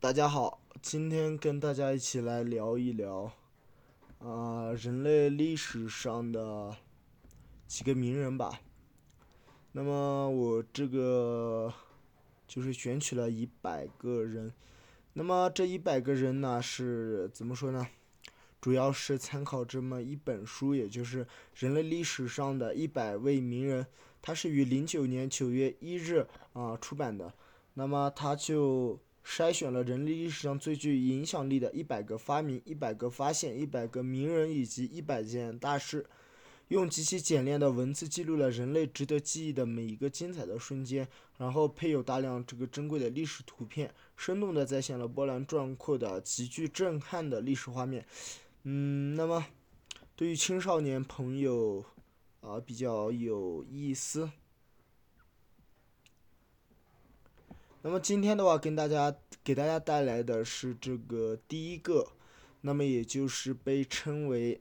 大家好，今天跟大家一起来聊一聊，啊、人类历史上的几个名人吧。那么我这个就是选取了一百个人，那么这一百个人呢是怎么说呢？主要是参考这么一本书，也就是《人类历史上的一百位名人》，它是于零九年九月一日啊、出版的。那么它就筛选了人类历史上最具影响力的一百个发明、一百个发现、一百个名人以及一百件大事，用极其简练的文字记录了人类值得记忆的每一个精彩的瞬间，然后配有大量这个珍贵的历史图片，生动地再现了波澜壮阔的、极具震撼的历史画面。嗯，那么对于青少年朋友啊、比较有意思。那么今天的话，跟大家给大家带来的是这个第一个，那么也就是被称为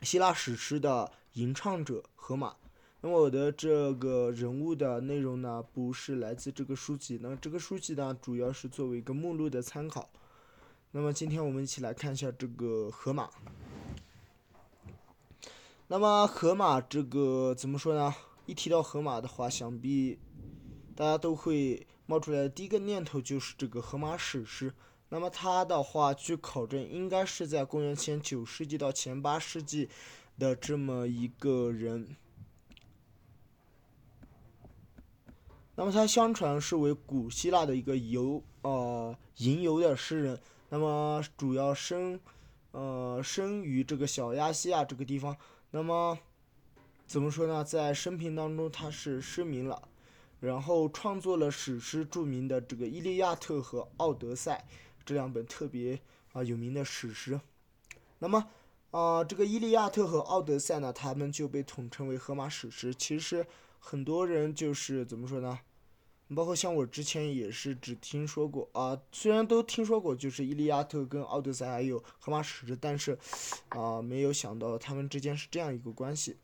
希腊史诗的吟唱者荷马。那么我的这个人物的内容呢，不是来自这个书籍，那这个书籍呢，主要是作为一个目录的参考。那么今天我们一起来看一下这个荷马。那么荷马这个怎么说呢？一提到荷马的话，想必大家都会冒出来的第一个念头就是这个荷马史诗。那么它的话，据考证，应该是在公元前九世纪到前八世纪的这么一个人。那么他相传是为古希腊的一个游呃吟游的诗人，那么主要生呃生于这个小亚细亚这个地方。那么怎么说呢？在生平当中他是失明了，然后创作了史诗著名的这个《伊利亚特》和《奥德赛》这两本特别啊、有名的史诗。那么啊、这个《伊利亚特》和《奥德赛》呢，他们就被统称为荷马史诗。其实很多人就是怎么说呢？包括像我之前也是只听说过啊，虽然都听说过，就是《伊利亚特》跟《奥德赛》还有《荷马史诗》，但是啊、没有想到他们之间是这样一个关系。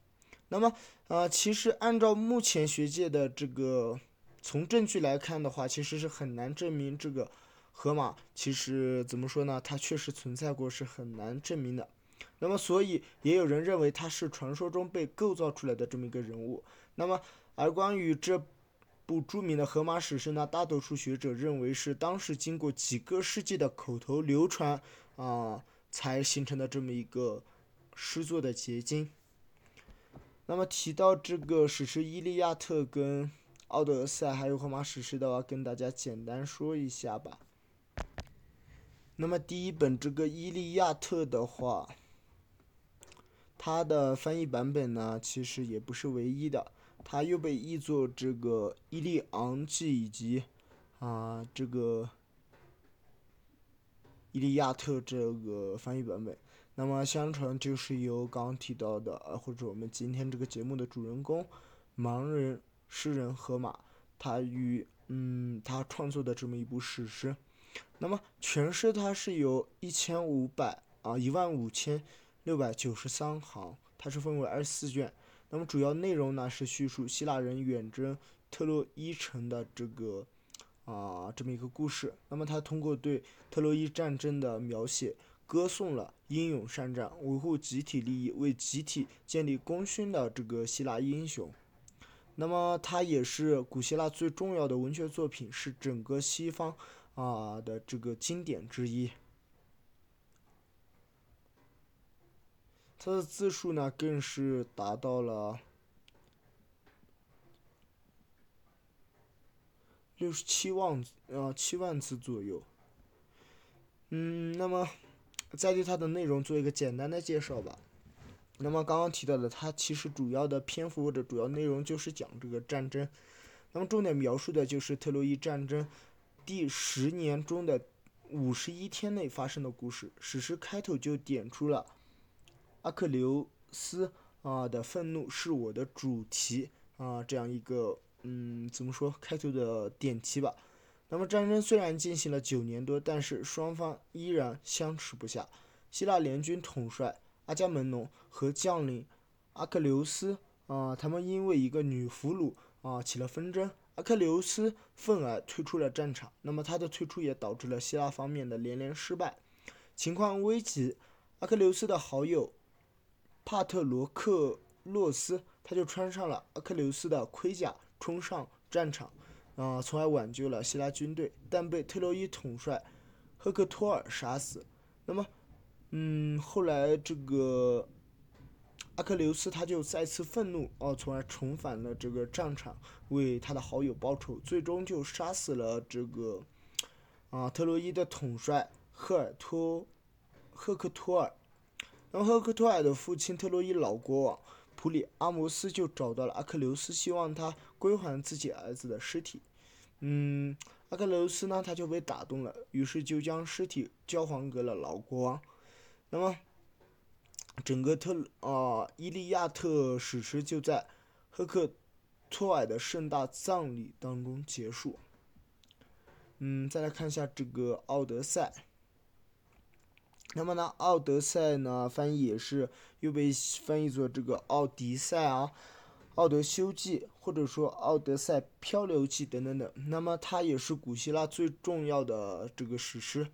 那么啊、其实按照目前学界的这个从证据来看的话，其实是很难证明这个河马其实怎么说呢？它确实存在过，是很难证明的。那么，所以也有人认为他是传说中被构造出来的这么一个人物。那么，而关于这部著名的荷马史诗呢，大多数学者认为是当时经过几个世纪的口头流传啊、才形成的这么一个诗作的结晶。那么提到这个史诗《伊利亚特》跟《奥德赛》还有荷马史诗的话，跟大家简单说一下吧。那么第一本这个《伊利亚特》的话，它的翻译版本呢，其实也不是唯一的，它又被译作这个《伊利昂记》以及啊、这个《伊利亚特》这个翻译版本。那么相传就是由刚刚提到的，呃，或者我们今天这个节目的主人公，盲人诗人荷马，他与嗯他创作的这么一部史诗。那么全诗它是由一千五百啊一万五千六百九十三行，它是分为二十四卷。那么主要内容呢是叙述希腊人远征特洛伊城的这个啊这么一个故事。那么他通过对特洛伊战争的描写，歌颂了英勇善战、维护集体利益、为集体建立功勋的这个希腊英雄。那么它也是古希腊最重要的文学作品，是整个西方啊的这个经典之一。它的字数呢，更是达到了六十七万呃七万字左右。嗯，那么再对它的内容做一个简单的介绍吧。那么刚刚提到的，它其实主要的篇幅或者主要内容就是讲这个战争。那么重点描述的就是特洛伊战争第十年中的五十一天内发生的故事。史诗开头就点出了阿克琉斯啊的愤怒是我的主题啊这样一个嗯怎么说开头的点题吧。那么战争虽然进行了九年多，但是双方依然相持不下。希腊联军统帅阿伽门农和将领阿克琉斯啊、他们因为一个女俘虏啊、起了纷争。阿克琉斯愤而退出了战场。那么他的退出也导致了希腊方面的连连失败，情况危急。阿克琉斯的好友帕特罗克洛斯，他就穿上了阿克琉斯的盔甲，冲上战场，啊，从而挽救了希腊军队，但被特洛伊统帅赫克托尔杀死。那么，嗯，后来这个。阿克琉斯他就再次愤怒，哦，从而重返了这个战场，为他的好友报仇，最终就杀死了这个啊特洛伊的统帅赫尔托赫克托尔。那么赫克托尔的父亲特洛伊老国王普里阿摩斯就找到了阿克琉斯，希望他归还自己儿子的尸体。嗯，阿克琉斯呢，他就被打动了，于是就将尸体交还给了老国王。那么。整个特啊《伊利亚特》史诗就在赫克托尔的盛大葬礼当中结束。嗯，再来看一下这个《奥德赛》。那么呢，《奥德赛》呢翻译也是又被翻译作这个《奥迪赛》啊，《奥德修记》或者说《奥德赛漂流记》等等等。那么它也是古希腊最重要的这个史诗，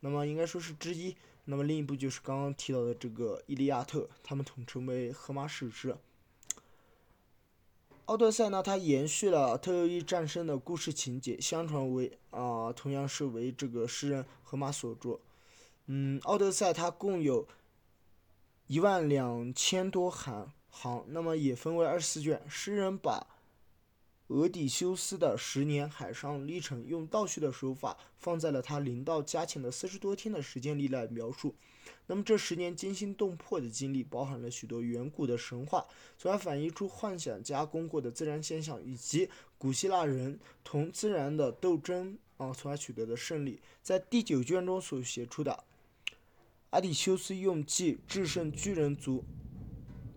那么应该说是之一。那么另一部就是刚刚提到的这个《伊利亚特》，他们统称为荷马史诗。《奥德赛》呢，它延续了特洛伊战胜的故事情节，相传为啊，同样是为这个诗人荷马所作。嗯，《奥德赛》它共有一万两千多行，行，那么也分为二十四卷。诗人把俄底修斯的十年海上历程，用倒叙的手法放在了他临到家前的四十多天的时间里来描述。那么这十年惊心动魄的经历，包含了许多远古的神话，从而反映出幻想加工过的自然现象，以及古希腊人同自然的斗争啊，从而取得的胜利。在第九卷中所写出的阿底修斯用计制胜巨人族。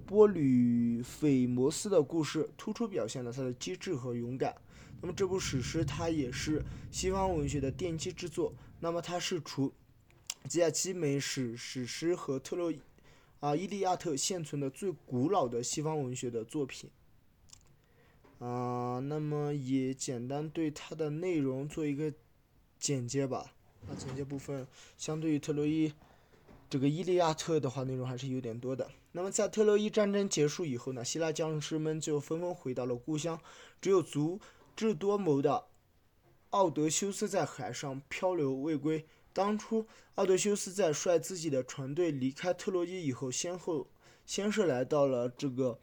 波吕斐摩斯的故事突出表现了他的机智和勇敢。那么这部史诗它也是西方文学的奠基之作。那么它是除吉亚基美史史诗和特洛伊啊伊利亚特现存的最古老的西方文学的作品。啊，那么也简单对它的内容做一个简介吧。那简介部分相对于特洛伊。这个《伊利亚特》的话，内容还是有点多的。那么，在特洛伊战争结束以后呢，希腊将士们就纷纷回到了故乡，只有足智多谋的奥德修斯在海上漂流未归。当初，奥德修斯在率自己的船队离开特洛伊以后，先后先是来到了这个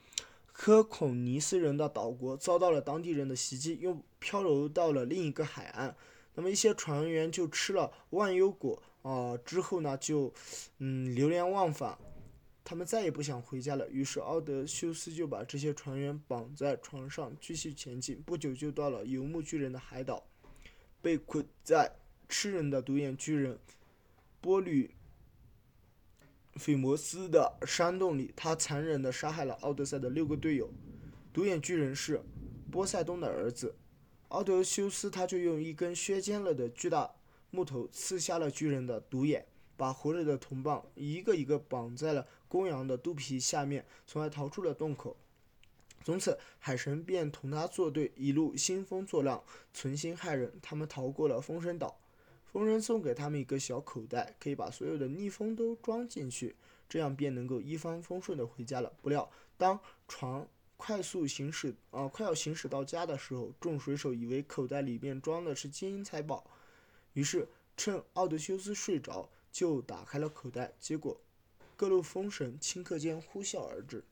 科孔尼斯人的岛国，遭到了当地人的袭击，又漂流到了另一个海岸。那么，一些船员就吃了万忧果。啊，之后呢，就，嗯，流连忘返，他们再也不想回家了。于是奥德修斯就把这些船员绑在船上，继续前进。不久就到了游牧巨人的海岛，被困在吃人的独眼巨人波吕斐摩斯的山洞里。他残忍地杀害了奥德赛的六个队友。独眼巨人是波塞冬的儿子，奥德修斯他就用一根削尖了的巨大。木头刺瞎了巨人的独眼，把活着的同伴一个一个绑在了公羊的肚皮下面，从而逃出了洞口。从此，海神便同他作对，一路兴风作浪，存心害人。他们逃过了风神岛，风神送给他们一个小口袋，可以把所有的逆风都装进去，这样便能够一帆风顺的回家了。不料，当船快速行驶啊，快要行驶到家的时候，众水手以为口袋里面装的是金银财宝。于是，趁奥德修斯睡着，就打开了口袋。结果，各路风神顷刻间呼啸而至。